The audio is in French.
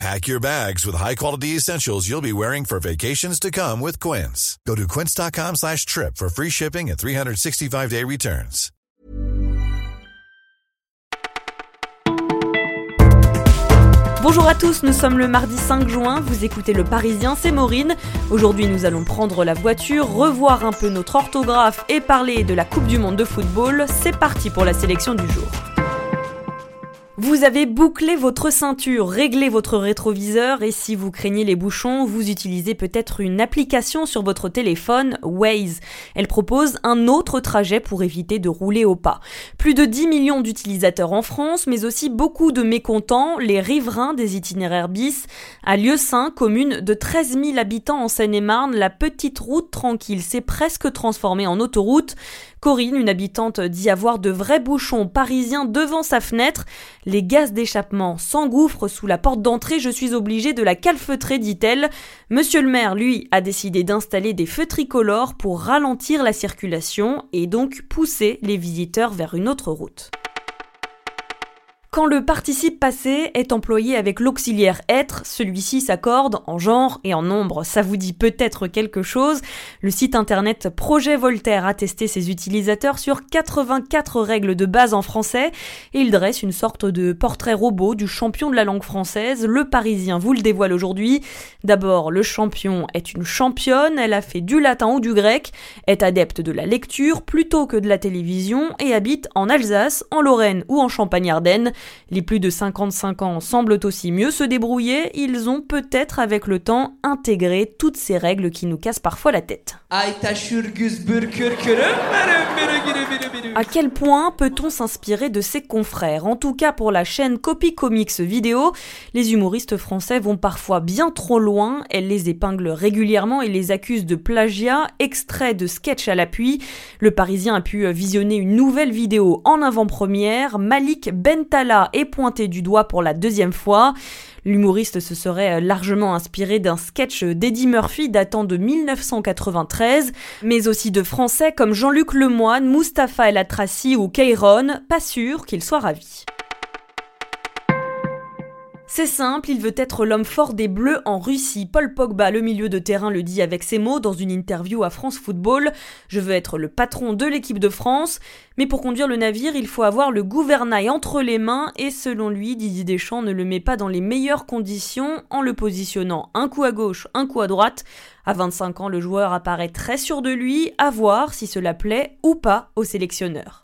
Pack your bags with high-quality essentials you'll be wearing for vacations to come with Quince. Go to quince.com slash trip for free shipping and 365-day returns. Bonjour à tous, nous sommes le mardi 5 juin, vous écoutez Le Parisien, c'est Maureen. Aujourd'hui nous allons prendre la voiture, revoir un peu notre orthographe et parler de la Coupe du Monde de football. C'est parti pour la sélection du jour. Vous avez bouclé votre ceinture, réglé votre rétroviseur et si vous craignez les bouchons, vous utilisez peut-être une application sur votre téléphone, Waze. Elle propose un autre trajet pour éviter de rouler au pas. Plus de 10 millions d'utilisateurs en France, mais aussi beaucoup de mécontents, les riverains des itinéraires bis. À Lieu-Saint, commune de 13 000 habitants en Seine-et-Marne, la petite route tranquille s'est presque transformée en autoroute. Corinne, une habitante, dit avoir de vrais bouchons parisiens devant sa fenêtre. Les gaz d'échappement s'engouffrent sous la porte d'entrée, je suis obligée de la calfeutrer, dit-elle. Monsieur le maire, lui, a décidé d'installer des feux tricolores pour ralentir la circulation et donc pousser les visiteurs vers une autre route. Quand le participe passé est employé avec l'auxiliaire être, celui-ci s'accorde en genre et en nombre. Ça vous dit peut-être quelque chose? Le site internet Projet Voltaire a testé ses utilisateurs sur 84 règles de base en français et il dresse une sorte de portrait robot du champion de la langue française. Le Parisien vous le dévoile aujourd'hui. D'abord, le champion est une championne, elle a fait du latin ou du grec, est adepte de la lecture plutôt que de la télévision et habite en Alsace, en Lorraine ou en Champagne-Ardenne. Les plus de 55 ans semblent aussi mieux se débrouiller, ils ont peut-être avec le temps intégré toutes ces règles qui nous cassent parfois la tête. À quel point peut-on s'inspirer de ses confrères? En tout cas pour la chaîne Copy Comics Vidéo, les humoristes français vont parfois bien trop loin, elles les épinglent régulièrement et les accusent de plagiat, extrait de sketch à l'appui. Le Parisien a pu visionner une nouvelle vidéo en avant-première, Malik Bentala est pointé du doigt pour la deuxième fois. L'humoriste se serait largement inspiré d'un sketch d'Eddie Murphy datant de 1993, mais aussi de Français comme Jean-Luc Lemoine, Mustapha El Atrassi ou Keiron, pas sûr qu'il soit ravi. C'est simple, il veut être l'homme fort des Bleus en Russie. Paul Pogba, le milieu de terrain, le dit avec ses mots dans une interview à France Football. Je veux être le patron de l'équipe de France. Mais pour conduire le navire, il faut avoir le gouvernail entre les mains et selon lui, Didier Deschamps ne le met pas dans les meilleures conditions en le positionnant un coup à gauche, un coup à droite. À 25 ans, le joueur apparaît très sûr de lui, à voir si cela plaît ou pas au sélectionneur.